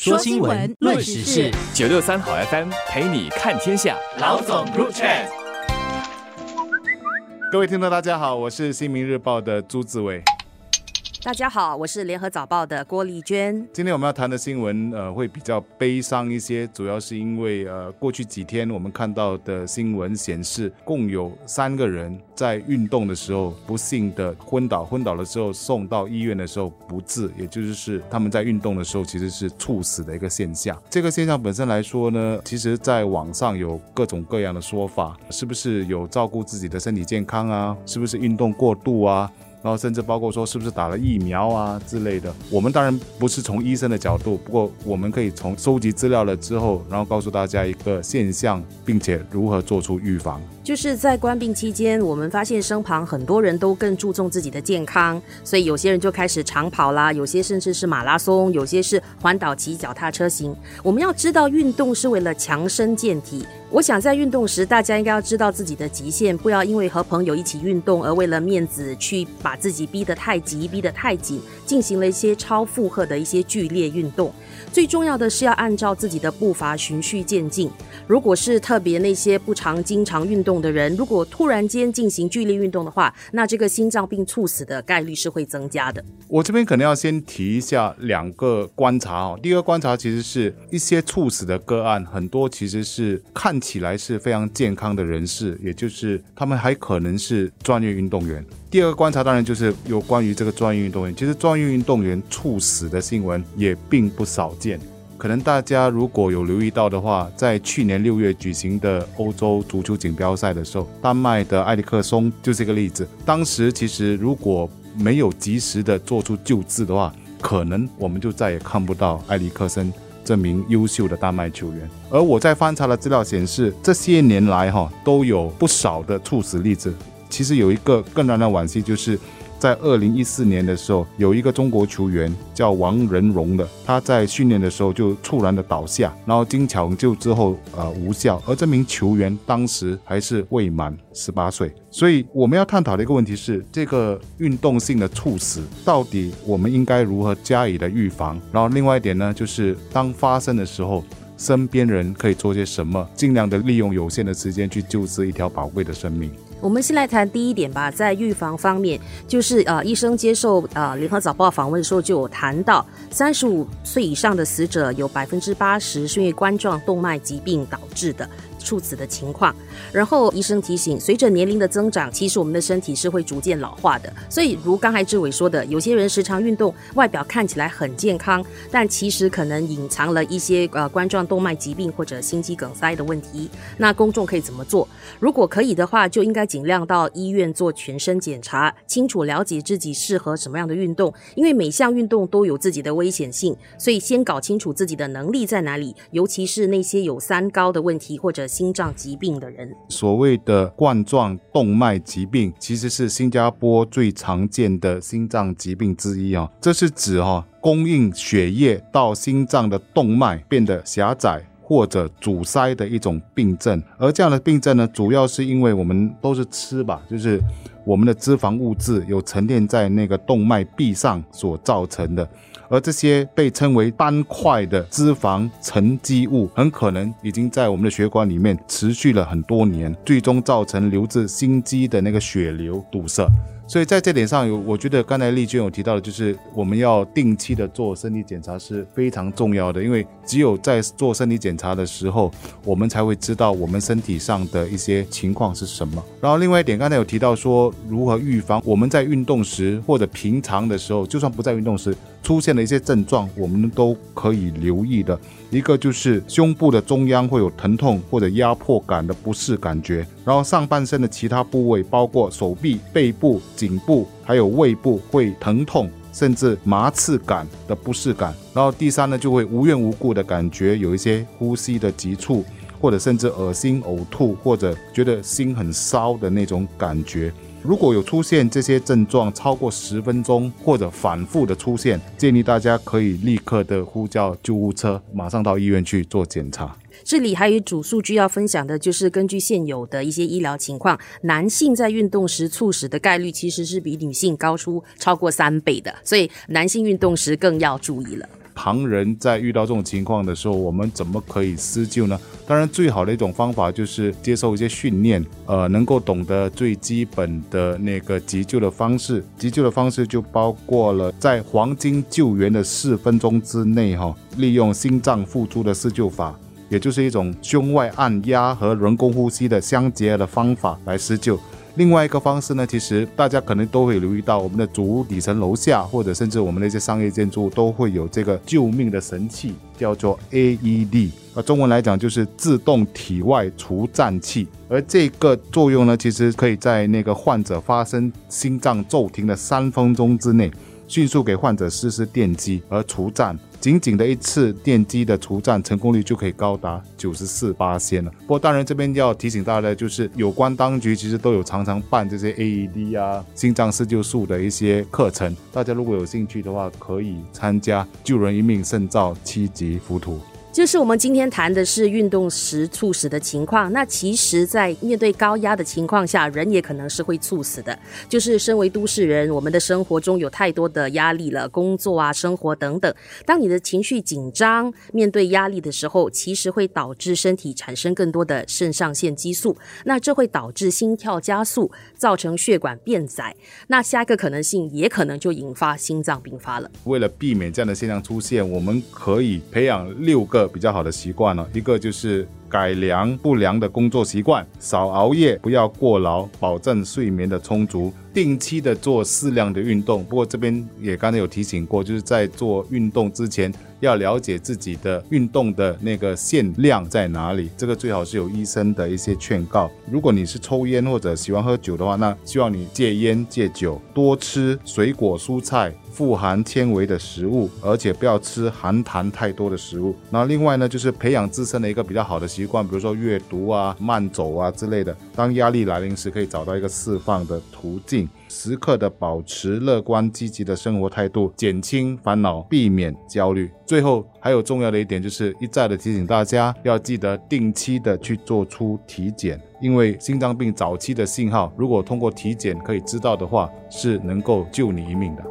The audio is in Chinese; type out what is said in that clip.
说新闻，论时事，九六三好 FM 陪你看天下。老总入场。各位听众，大家好，我是新民日报的朱自伟。大家好，我是联合早报的郭丽娟。今天我们要谈的新闻，呃，会比较悲伤一些，主要是因为呃，过去几天我们看到的新闻显示，共有三个人在运动的时候不幸的昏倒，昏倒了之后送到医院的时候不治，也就是是他们在运动的时候其实是猝死的一个现象。这个现象本身来说呢，其实在网上有各种各样的说法，是不是有照顾自己的身体健康啊？是不是运动过度啊？然后甚至包括说是不是打了疫苗啊之类的，我们当然不是从医生的角度，不过我们可以从收集资料了之后，然后告诉大家一个现象，并且如何做出预防。就是在关病期间，我们发现身旁很多人都更注重自己的健康，所以有些人就开始长跑啦，有些甚至是马拉松，有些是环岛骑脚踏车行。我们要知道，运动是为了强身健体。我想在运动时，大家应该要知道自己的极限，不要因为和朋友一起运动而为了面子去把自己逼得太急、逼得太紧，进行了一些超负荷的一些剧烈运动。最重要的是要按照自己的步伐循序渐进。如果是特别那些不常经常运动的人，如果突然间进行剧烈运动的话，那这个心脏病猝死的概率是会增加的。我这边可能要先提一下两个观察哦。第一个观察其实是一些猝死的个案，很多其实是看起来是非常健康的人士，也就是他们还可能是专业运动员。第二个观察当然就是有关于这个专业运动员，其实专业运动员猝死的新闻也并不少见。可能大家如果有留意到的话，在去年六月举行的欧洲足球锦标赛的时候，丹麦的埃里克松就是一个例子。当时其实如果没有及时的做出救治的话，可能我们就再也看不到埃里克森这名优秀的丹麦球员。而我在翻查的资料显示，这些年来哈都有不少的猝死例子。其实有一个更让人惋惜，就是。在二零一四年的时候，有一个中国球员叫王仁荣的，他在训练的时候就猝然的倒下，然后经抢救之后呃无效，而这名球员当时还是未满十八岁。所以我们要探讨的一个问题是，这个运动性的猝死到底我们应该如何加以的预防？然后另外一点呢，就是当发生的时候，身边人可以做些什么，尽量的利用有限的时间去救治一条宝贵的生命。我们先来谈第一点吧，在预防方面，就是呃，医生接受呃联合早报访问的时候就有谈到，三十五岁以上的死者有百分之八十是因为冠状动脉疾病导致的。猝死的情况，然后医生提醒，随着年龄的增长，其实我们的身体是会逐渐老化的。所以，如刚才志伟说的，有些人时常运动，外表看起来很健康，但其实可能隐藏了一些呃冠状动脉疾病或者心肌梗塞的问题。那公众可以怎么做？如果可以的话，就应该尽量到医院做全身检查，清楚了解自己适合什么样的运动，因为每项运动都有自己的危险性，所以先搞清楚自己的能力在哪里，尤其是那些有三高的问题或者。心脏疾病的人，所谓的冠状动脉疾病，其实是新加坡最常见的心脏疾病之一啊。这是指哈供应血液到心脏的动脉变得狭窄或者阻塞的一种病症。而这样的病症呢，主要是因为我们都是吃吧，就是我们的脂肪物质有沉淀在那个动脉壁上所造成的。而这些被称为斑块的脂肪沉积物，很可能已经在我们的血管里面持续了很多年，最终造成流至心肌的那个血流堵塞。所以在这点上，有我觉得刚才丽娟有提到的，就是我们要定期的做身体检查是非常重要的，因为只有在做身体检查的时候，我们才会知道我们身体上的一些情况是什么。然后另外一点，刚才有提到说如何预防我们在运动时或者平常的时候，就算不在运动时出现的一些症状，我们都可以留意的。一个就是胸部的中央会有疼痛或者压迫感的不适感觉，然后上半身的其他部位，包括手臂、背部、颈部还有胃部会疼痛，甚至麻刺感的不适感。然后第三呢，就会无缘无故的感觉有一些呼吸的急促，或者甚至恶心、呕吐，或者觉得心很烧的那种感觉。如果有出现这些症状超过十分钟或者反复的出现，建议大家可以立刻的呼叫救护车，马上到医院去做检查。这里还有一组数据要分享的，就是根据现有的一些医疗情况，男性在运动时猝死的概率其实是比女性高出超过三倍的，所以男性运动时更要注意了。旁人在遇到这种情况的时候，我们怎么可以施救呢？当然，最好的一种方法就是接受一些训练，呃，能够懂得最基本的那个急救的方式。急救的方式就包括了在黄金救援的四分钟之内，哈，利用心脏复苏的施救法，也就是一种胸外按压和人工呼吸的相结合的方法来施救。另外一个方式呢，其实大家可能都会留意到，我们的主屋底层楼下，或者甚至我们的一些商业建筑都会有这个救命的神器，叫做 AED。呃，中文来讲就是自动体外除颤器。而这个作用呢，其实可以在那个患者发生心脏骤停的三分钟之内，迅速给患者实施电击而除颤。仅仅的一次电击的除颤成功率就可以高达九十四八仙了。不过当然这边要提醒大家的就是，有关当局其实都有常常办这些 AED 啊、心脏施救术的一些课程，大家如果有兴趣的话，可以参加。救人一命胜造七级浮屠。就是我们今天谈的是运动时猝死的情况。那其实，在面对高压的情况下，人也可能是会猝死的。就是身为都市人，我们的生活中有太多的压力了，工作啊、生活等等。当你的情绪紧张，面对压力的时候，其实会导致身体产生更多的肾上腺激素，那这会导致心跳加速，造成血管变窄。那下一个可能性，也可能就引发心脏病发了。为了避免这样的现象出现，我们可以培养六个。比较好的习惯了，一个就是改良不良的工作习惯，少熬夜，不要过劳，保证睡眠的充足，定期的做适量的运动。不过这边也刚才有提醒过，就是在做运动之前要了解自己的运动的那个限量在哪里，这个最好是有医生的一些劝告。如果你是抽烟或者喜欢喝酒的话，那希望你戒烟戒酒，多吃水果蔬菜。富含纤维的食物，而且不要吃含糖太多的食物。那另外呢，就是培养自身的一个比较好的习惯，比如说阅读啊、慢走啊之类的。当压力来临时，可以找到一个释放的途径。时刻的保持乐观积极的生活态度，减轻烦恼，避免焦虑。最后还有重要的一点，就是一再的提醒大家要记得定期的去做出体检，因为心脏病早期的信号，如果通过体检可以知道的话，是能够救你一命的。